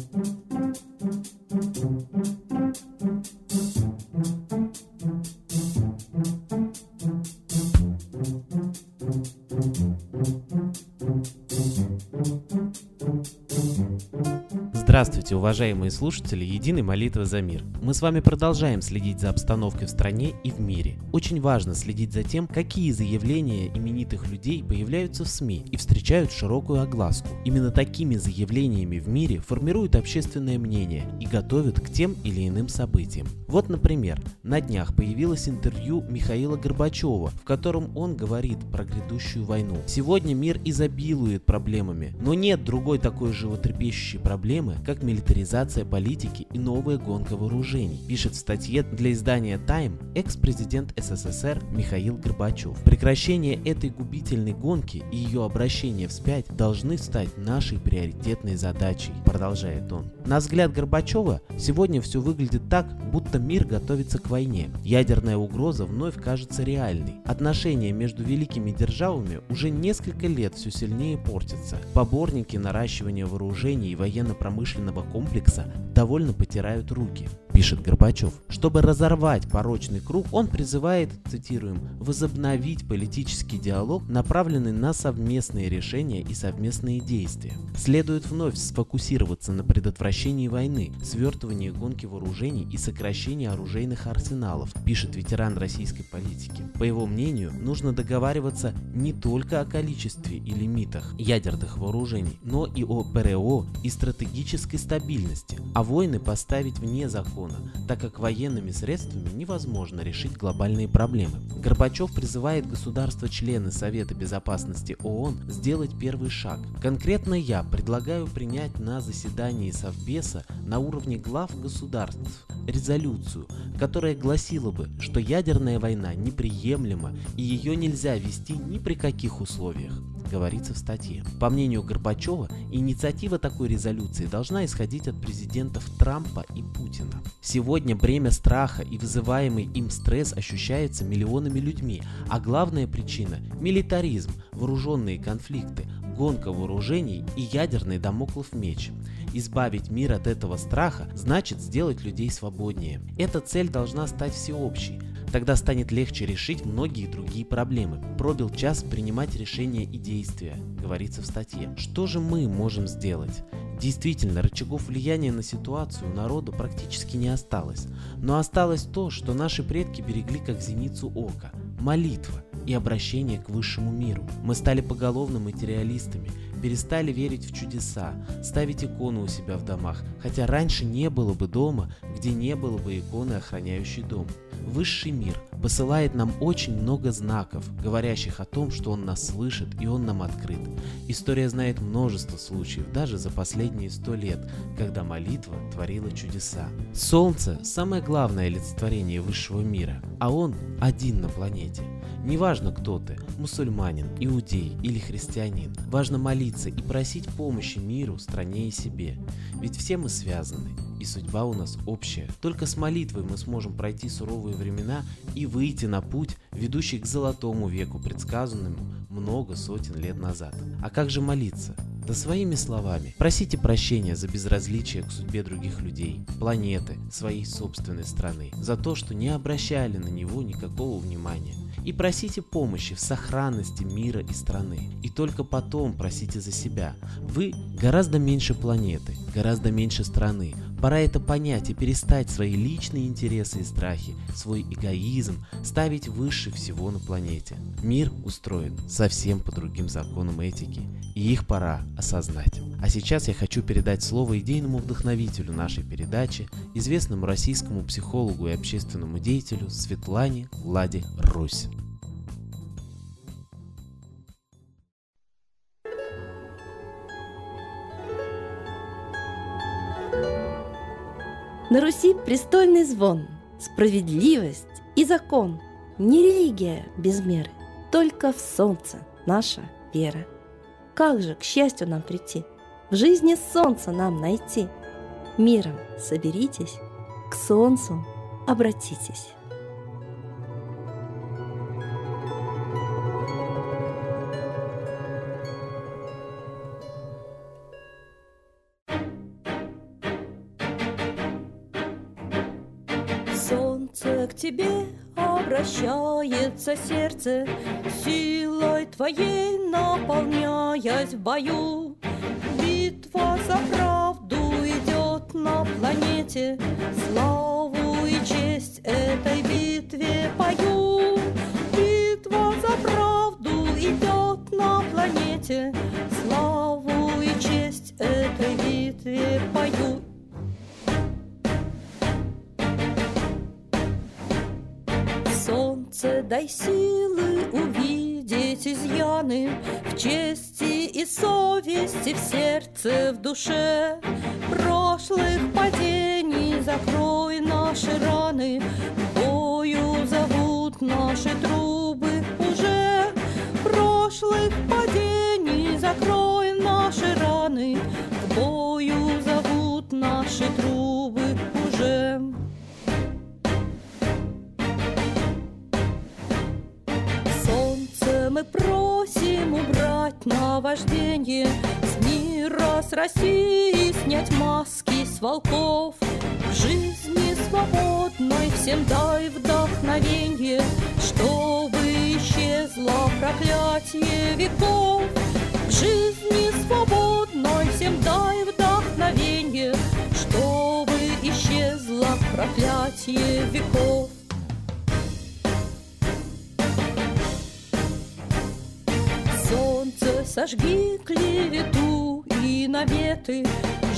thank you. Здравствуйте, уважаемые слушатели Единой молитвы за мир. Мы с вами продолжаем следить за обстановкой в стране и в мире. Очень важно следить за тем, какие заявления именитых людей появляются в СМИ и встречают широкую огласку. Именно такими заявлениями в мире формируют общественное мнение и готовят к тем или иным событиям. Вот, например, на днях появилось интервью Михаила Горбачева, в котором он говорит про грядущую войну. Сегодня мир изобилует проблемами, но нет другой такой животрепещущей проблемы, как милитаризация политики и новая гонка вооружений, пишет в статье для издания Time экс-президент СССР Михаил Горбачев. Прекращение этой губительной гонки и ее обращение вспять должны стать нашей приоритетной задачей, продолжает он. На взгляд Горбачева, сегодня все выглядит так, будто мир готовится к войне. Ядерная угроза вновь кажется реальной. Отношения между великими державами уже несколько лет все сильнее портятся. Поборники наращивания вооружений и военно-промышленного комплекса довольно потирают руки пишет Горбачев. Чтобы разорвать порочный круг, он призывает, цитируем, возобновить политический диалог, направленный на совместные решения и совместные действия. Следует вновь сфокусироваться на предотвращении войны, свертывании гонки вооружений и сокращении оружейных арсеналов, пишет ветеран российской политики. По его мнению, нужно договариваться не только о количестве и лимитах ядерных вооружений, но и о ПРО и стратегической стабильности, а войны поставить вне закона закона, так как военными средствами невозможно решить глобальные проблемы. Горбачев призывает государства-члены Совета Безопасности ООН сделать первый шаг. Конкретно я предлагаю принять на заседании Совбеса на уровне глав государств резолюцию, которая гласила бы, что ядерная война неприемлема и ее нельзя вести ни при каких условиях говорится в статье. По мнению Горбачева, инициатива такой резолюции должна исходить от президентов Трампа и Путина. Сегодня бремя страха и вызываемый им стресс ощущается миллионами людьми, а главная причина – милитаризм, вооруженные конфликты, гонка вооружений и ядерный домоклов меч. Избавить мир от этого страха значит сделать людей свободнее. Эта цель должна стать всеобщей, Тогда станет легче решить многие другие проблемы. Пробил час принимать решения и действия, говорится в статье. Что же мы можем сделать? Действительно, рычагов влияния на ситуацию народу практически не осталось. Но осталось то, что наши предки берегли как зеницу ока – молитва и обращение к высшему миру. Мы стали поголовно материалистами, перестали верить в чудеса, ставить иконы у себя в домах, хотя раньше не было бы дома, где не было бы иконы, охраняющей дом. Высший мир посылает нам очень много знаков, говорящих о том, что Он нас слышит и Он нам открыт. История знает множество случаев, даже за последние сто лет, когда молитва творила чудеса. Солнце – самое главное олицетворение высшего мира, а Он один на планете. Неважно, кто ты – мусульманин, иудей или христианин. Важно молиться и просить помощи миру, стране и себе. Ведь все мы связаны и судьба у нас общая. Только с молитвой мы сможем пройти суровые времена и выйти на путь, ведущий к золотому веку, предсказанному много сотен лет назад. А как же молиться? Да своими словами. Просите прощения за безразличие к судьбе других людей, планеты, своей собственной страны, за то, что не обращали на него никакого внимания. И просите помощи в сохранности мира и страны. И только потом просите за себя. Вы гораздо меньше планеты, гораздо меньше страны, Пора это понять и перестать свои личные интересы и страхи, свой эгоизм ставить выше всего на планете. Мир устроен совсем по другим законам этики, и их пора осознать. А сейчас я хочу передать слово идейному вдохновителю нашей передачи, известному российскому психологу и общественному деятелю Светлане Ладе Русь. На Руси престольный звон, справедливость и закон. Не религия без меры, только в солнце наша вера. Как же к счастью нам прийти, в жизни солнце нам найти? Миром соберитесь, к солнцу обратитесь. Солнце к тебе обращается сердце, Силой твоей наполняясь в бою. Битва за правду идет на планете, Славу и честь этой битве пою. Битва за правду идет на планете, дай силы увидеть изъяны В чести и совести, в сердце, в душе. Прошлых падений закрой наши раны Бою зовут наши трубы уже. Прошлых падений закрой наши раны К бою зовут наши трубы убрать наваждение С мира, с России снять маски с волков. В жизни свободной всем дай вдохновенье Чтобы исчезло проклятие веков. В жизни свободной всем дай вдохновенье Чтобы исчезло проклятие веков Сожги клевету и наветы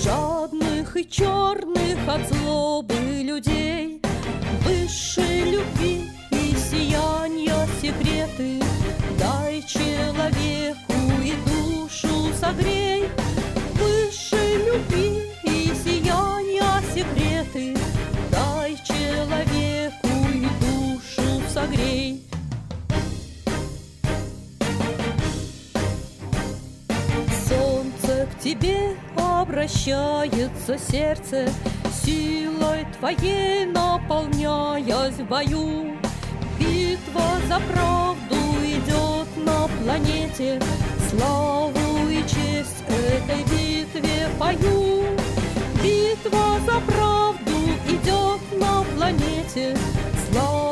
Жадных и черных от злобы людей. Высшей любви и сияния секреты Дай человеку и душу согрей обращается сердце, Силой твоей наполняясь в бою. Битва за правду идет на планете, Славу и честь этой битве пою. Битва за правду идет на планете, Славу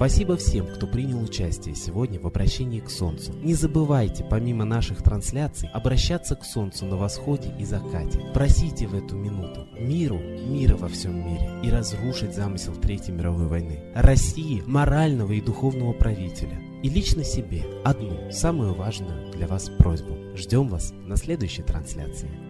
Спасибо всем, кто принял участие сегодня в обращении к Солнцу. Не забывайте, помимо наших трансляций, обращаться к Солнцу на восходе и закате. Просите в эту минуту миру, мира во всем мире и разрушить замысел Третьей мировой войны. России, морального и духовного правителя. И лично себе одну, самую важную для вас просьбу. Ждем вас на следующей трансляции.